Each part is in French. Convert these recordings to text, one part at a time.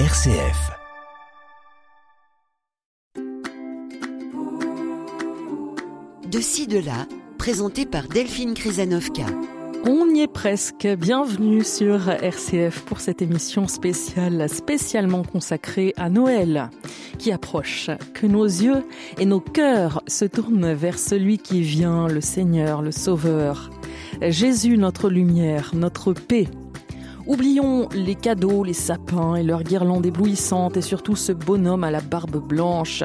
RCF. De ci, de là, présenté par Delphine Krizanovka. On y est presque. Bienvenue sur RCF pour cette émission spéciale, spécialement consacrée à Noël, qui approche. Que nos yeux et nos cœurs se tournent vers celui qui vient, le Seigneur, le Sauveur. Jésus, notre lumière, notre paix. Oublions les cadeaux, les sapins et leurs guirlandes éblouissantes et surtout ce bonhomme à la barbe blanche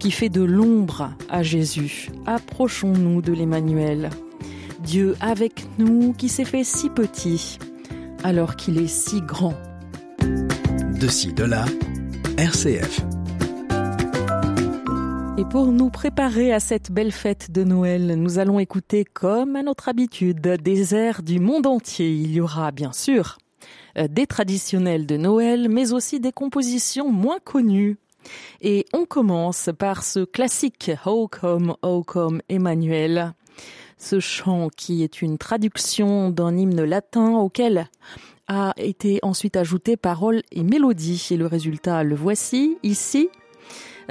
qui fait de l'ombre à Jésus. Approchons-nous de l'Emmanuel. Dieu avec nous qui s'est fait si petit alors qu'il est si grand. De ci, de là, RCF. Et pour nous préparer à cette belle fête de Noël, nous allons écouter, comme à notre habitude, des airs du monde entier. Il y aura bien sûr des traditionnels de Noël, mais aussi des compositions moins connues. Et on commence par ce classique How come, how come Emmanuel. Ce chant qui est une traduction d'un hymne latin auquel a été ensuite ajouté paroles et mélodie. Et le résultat, le voici ici,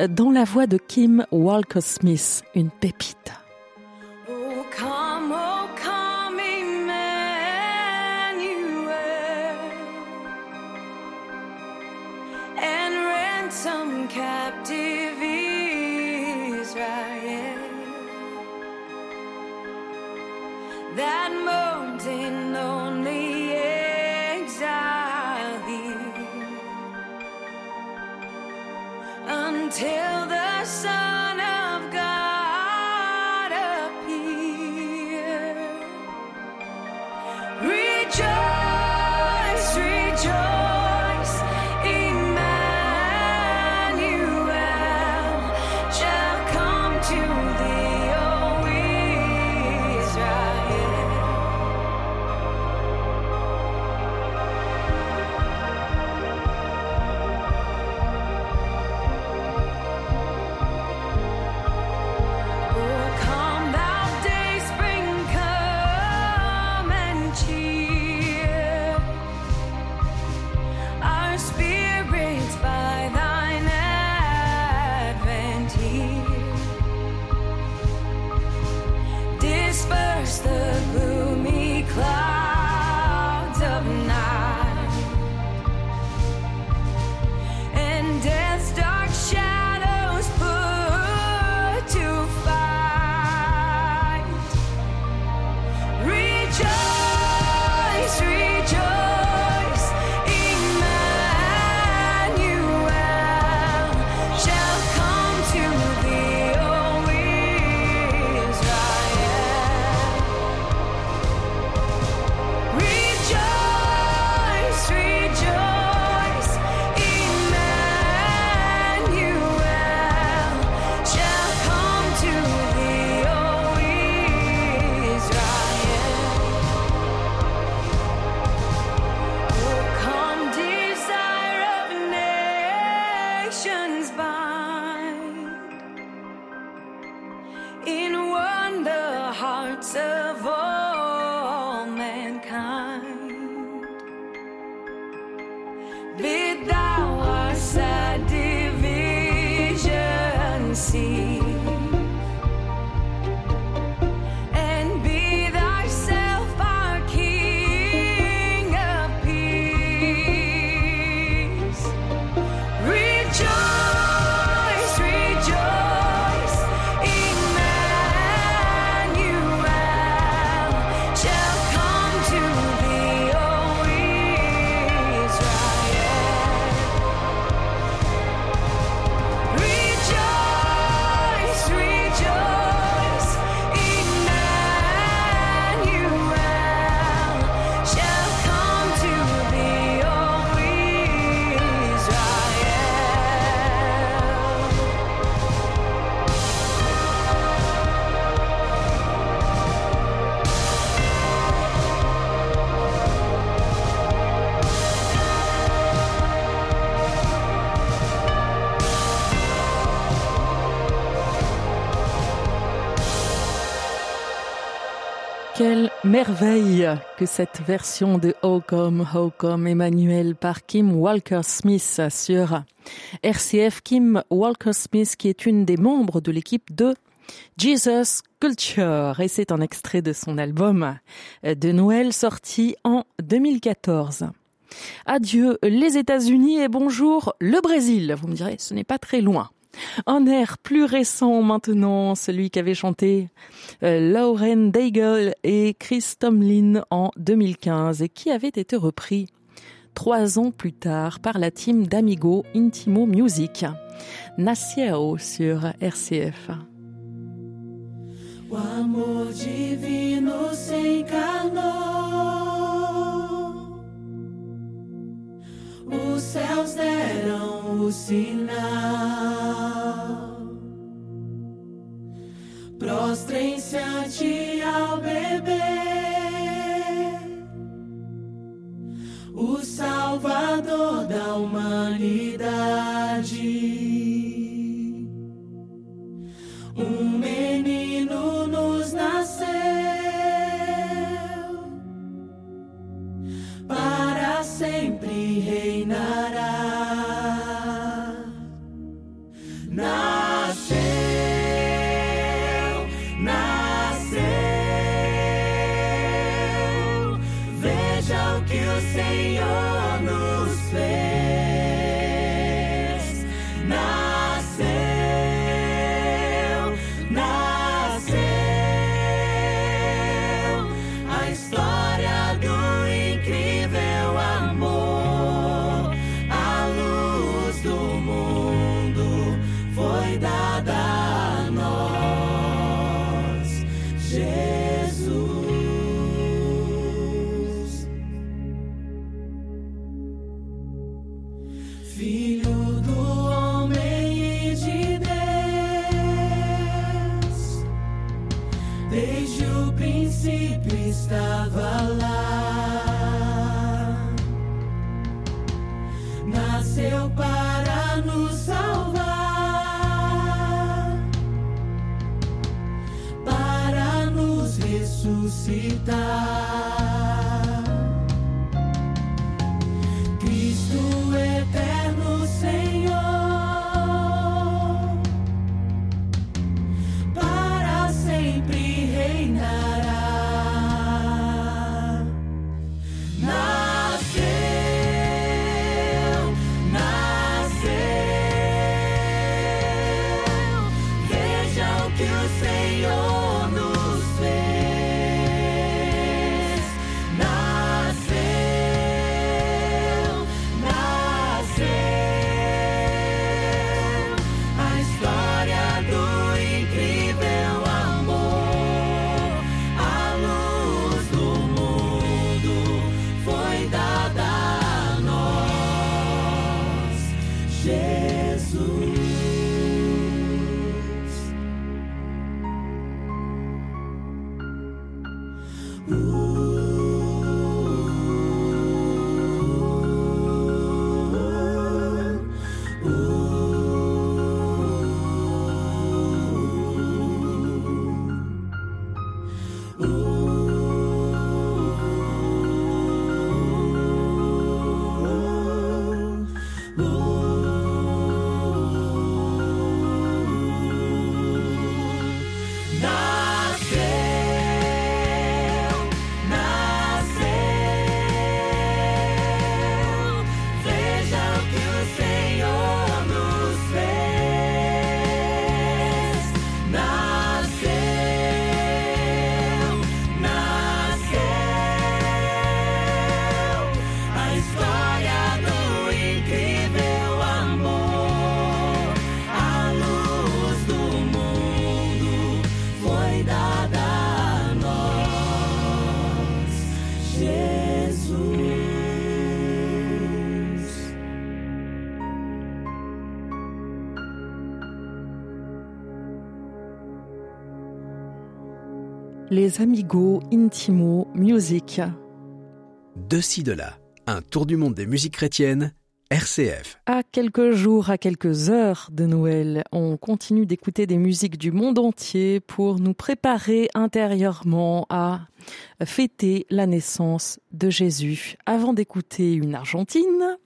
dans la voix de Kim Walker Smith, une pépite. Oh, oh, captive Israel that mourns in lonely exile here until of all mankind. Bid merveille que cette version de How Come, How Come Emmanuel par Kim Walker-Smith sur RCF. Kim Walker-Smith qui est une des membres de l'équipe de Jesus Culture et c'est un extrait de son album de Noël sorti en 2014. Adieu les États-Unis et bonjour le Brésil. Vous me direz, ce n'est pas très loin. Un air plus récent maintenant, celui qu'avait chanté euh, Lauren Daigle et Chris Tomlin en 2015 et qui avait été repris trois ans plus tard par la team d'Amigo Intimo Music. Naciao sur RCF. Os céus deram o sinal. Prostrem-se ante ao bebê, o Salvador da humanidade. Um menino nos reinará. Nasceu, nasceu. Veja o que o Senhor nos fez. Ressuscitar. Jesus. Les Amigos Intimo Music. De ci, de là, un tour du monde des musiques chrétiennes, RCF. À quelques jours, à quelques heures de Noël, on continue d'écouter des musiques du monde entier pour nous préparer intérieurement à fêter la naissance de Jésus. Avant d'écouter une Argentine,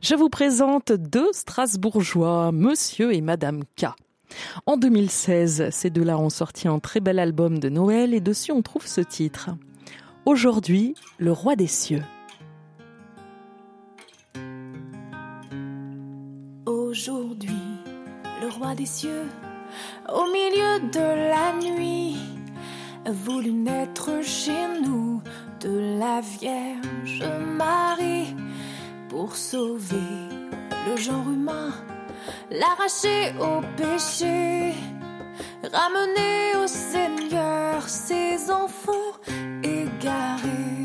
je vous présente deux Strasbourgeois, Monsieur et Madame K. En 2016, ces deux-là ont sorti un très bel album de Noël et dessus on trouve ce titre. Aujourd'hui, le roi des cieux. Aujourd'hui, le roi des cieux, au milieu de la nuit, a voulu naître chez nous de la Vierge Marie pour sauver le genre humain, l'arracher au péché, ramener au Seigneur ses enfants égarés.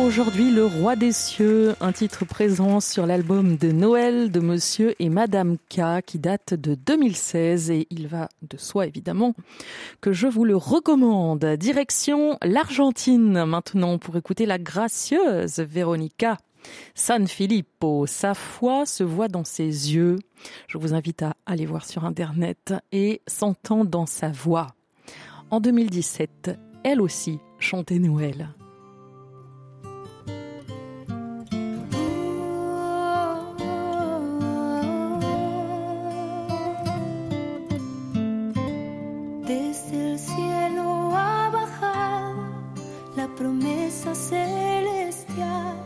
Aujourd'hui, Le Roi des Cieux, un titre présent sur l'album de Noël de Monsieur et Madame K qui date de 2016 et il va de soi évidemment que je vous le recommande. Direction l'Argentine maintenant pour écouter la gracieuse Véronica. San Filippo, sa foi se voit dans ses yeux. Je vous invite à aller voir sur internet et s'entend dans sa voix. En 2017, elle aussi chantait Noël. Promesa celestial.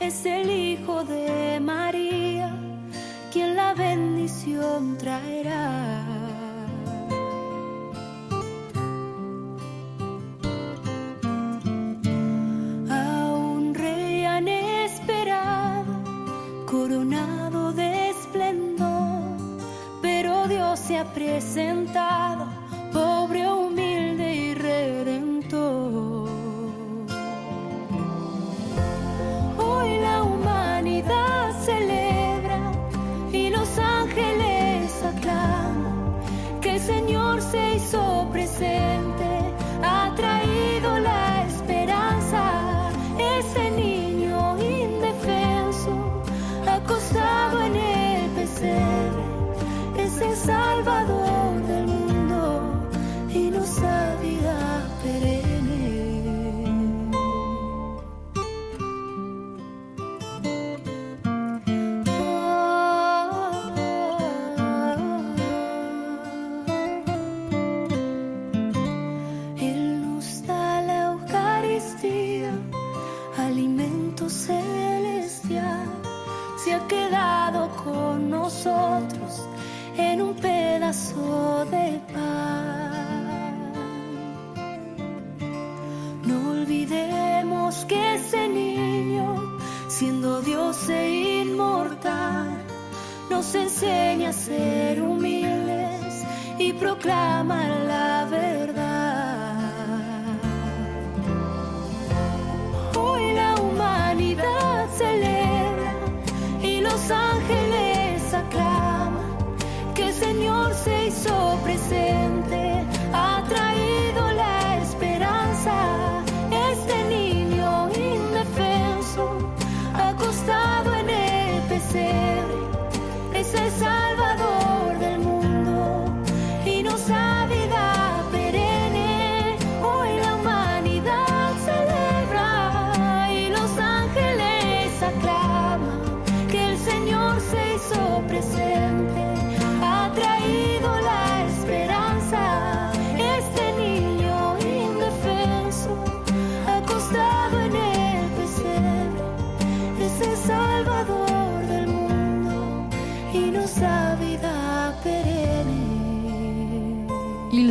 Es el Hijo de María quien la bendición traerá.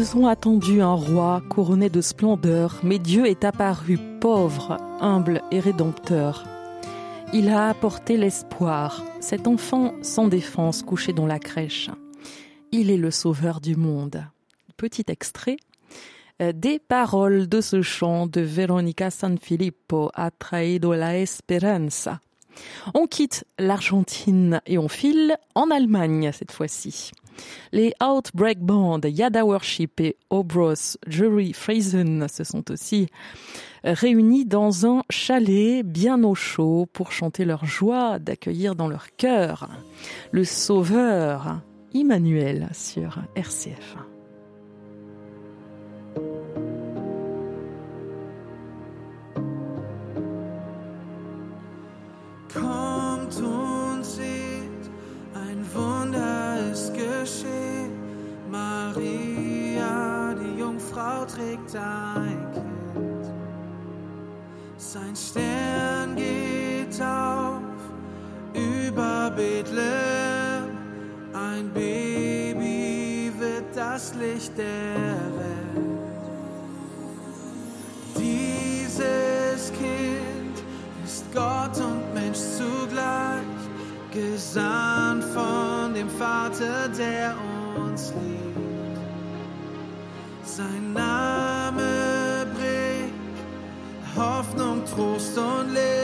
Ils ont attendu un roi couronné de splendeur, mais Dieu est apparu pauvre, humble et rédempteur. Il a apporté l'espoir, cet enfant sans défense couché dans la crèche. Il est le sauveur du monde. Petit extrait euh, des paroles de ce chant de Veronica Sanfilippo a traído la esperanza. On quitte l'Argentine et on file en Allemagne cette fois-ci. Les Outbreak Band, Yada Worship et Obros Jury Friesen se sont aussi réunis dans un chalet bien au chaud pour chanter leur joie d'accueillir dans leur cœur le Sauveur Emmanuel sur RCF. Trägt ein Kind. Sein Stern geht auf über Bethlehem. Ein Baby wird das Licht der Welt. Dieses Kind ist Gott und Mensch zugleich, gesandt von dem Vater, der uns liebt. Sein Name bringt Hoffnung, Trost und Licht.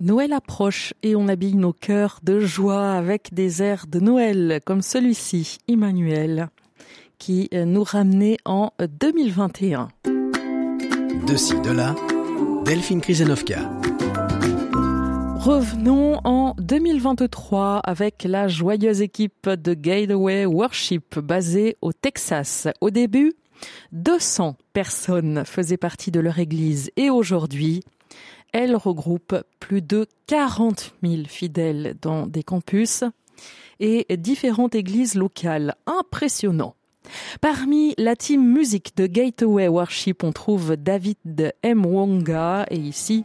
Noël approche et on habille nos cœurs de joie avec des airs de Noël comme celui-ci, Emmanuel, qui nous ramenait en 2021. De ci, de là, Delphine Krisenovka. Revenons en 2023 avec la joyeuse équipe de Gateway Worship basée au Texas. Au début, 200 personnes faisaient partie de leur église et aujourd'hui, elle regroupe plus de 40 000 fidèles dans des campus et différentes églises locales. Impressionnant. Parmi la team musique de Gateway Worship, on trouve David M. Wonga et ici,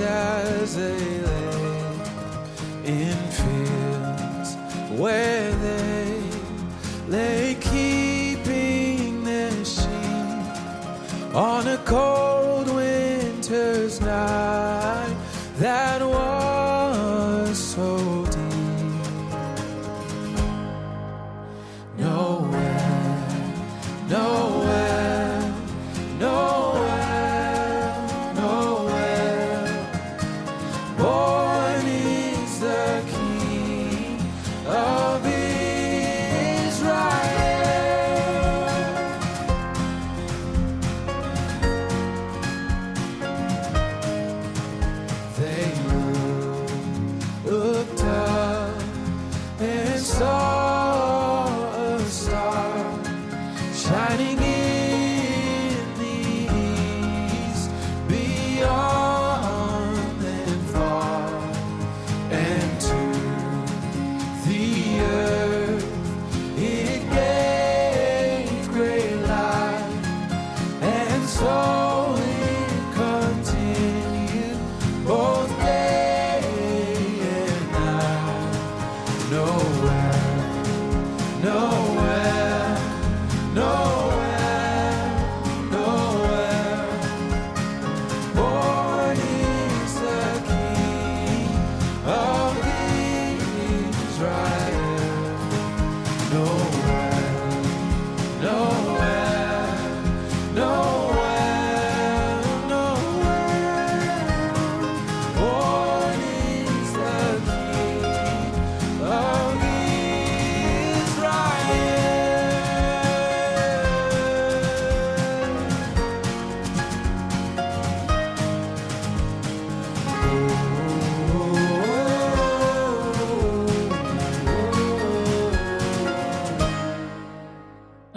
as they lay, in fields where they lay keeping their sheep on a cold winter's night. That Nowhere, nowhere,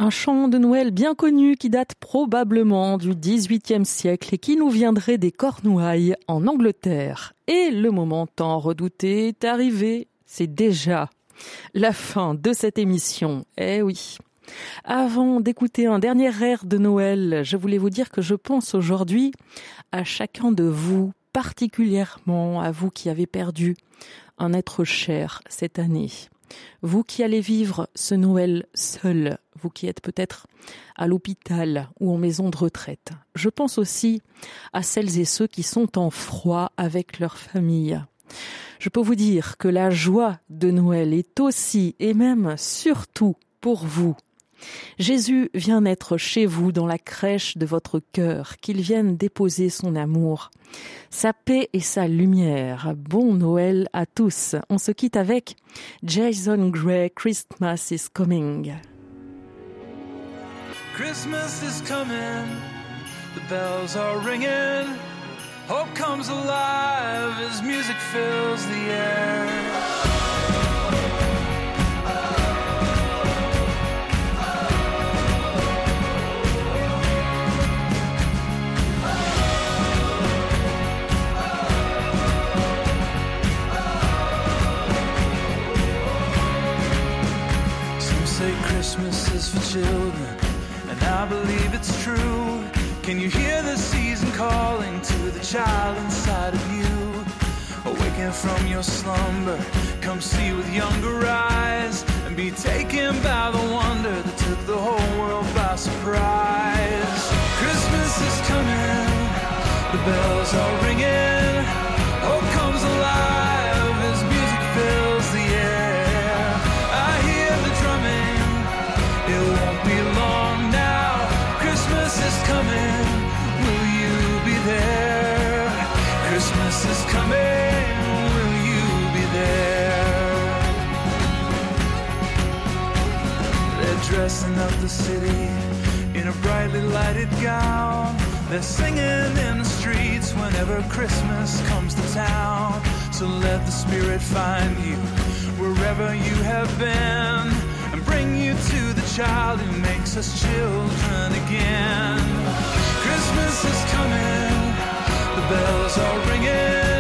Un chant de Noël bien connu qui date probablement du XVIIIe siècle et qui nous viendrait des Cornouailles en Angleterre. Et le moment tant redouté est arrivé. C'est déjà la fin de cette émission. Eh oui. Avant d'écouter un dernier air de Noël, je voulais vous dire que je pense aujourd'hui à chacun de vous, particulièrement à vous qui avez perdu un être cher cette année. Vous qui allez vivre ce Noël seul, vous qui êtes peut-être à l'hôpital ou en maison de retraite. Je pense aussi à celles et ceux qui sont en froid avec leur famille. Je peux vous dire que la joie de Noël est aussi et même surtout pour vous. Jésus vient naître chez vous dans la crèche de votre cœur, qu'il vienne déposer son amour, sa paix et sa lumière. Bon Noël à tous. On se quitte avec Jason Gray, Christmas is coming. Christmas is coming, the bells are ringing, hope comes alive as music fills the air. Some say Christmas is for children, I believe it's true. Can you hear the season calling to the child inside of you? Awaken from your slumber. Come see with younger eyes and be taken by the wonder that took the whole world by surprise. Christmas is coming, the bells are ringing. The city in a brightly lighted gown. They're singing in the streets whenever Christmas comes to town. So let the Spirit find you wherever you have been and bring you to the child who makes us children again. Christmas is coming, the bells are ringing.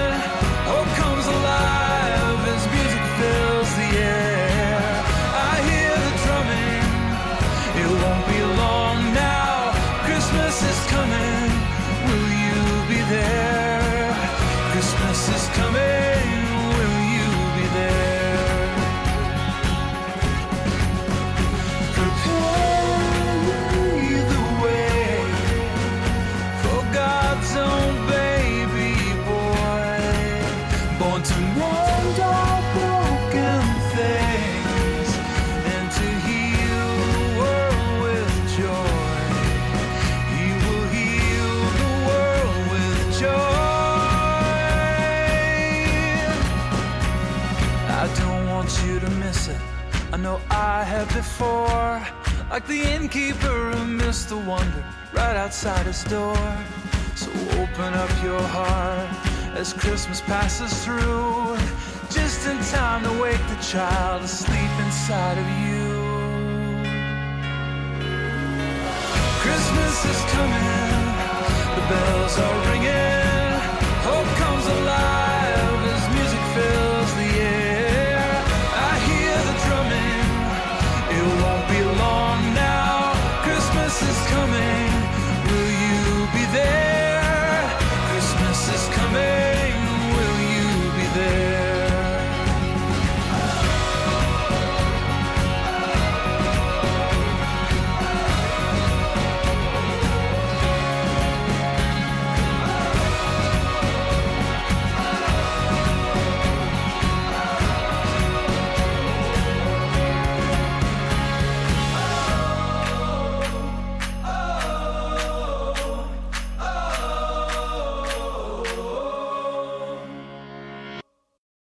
Door. So open up your heart as Christmas passes through. Just in time to wake the child asleep inside of you. Christmas is coming, the bells are ringing,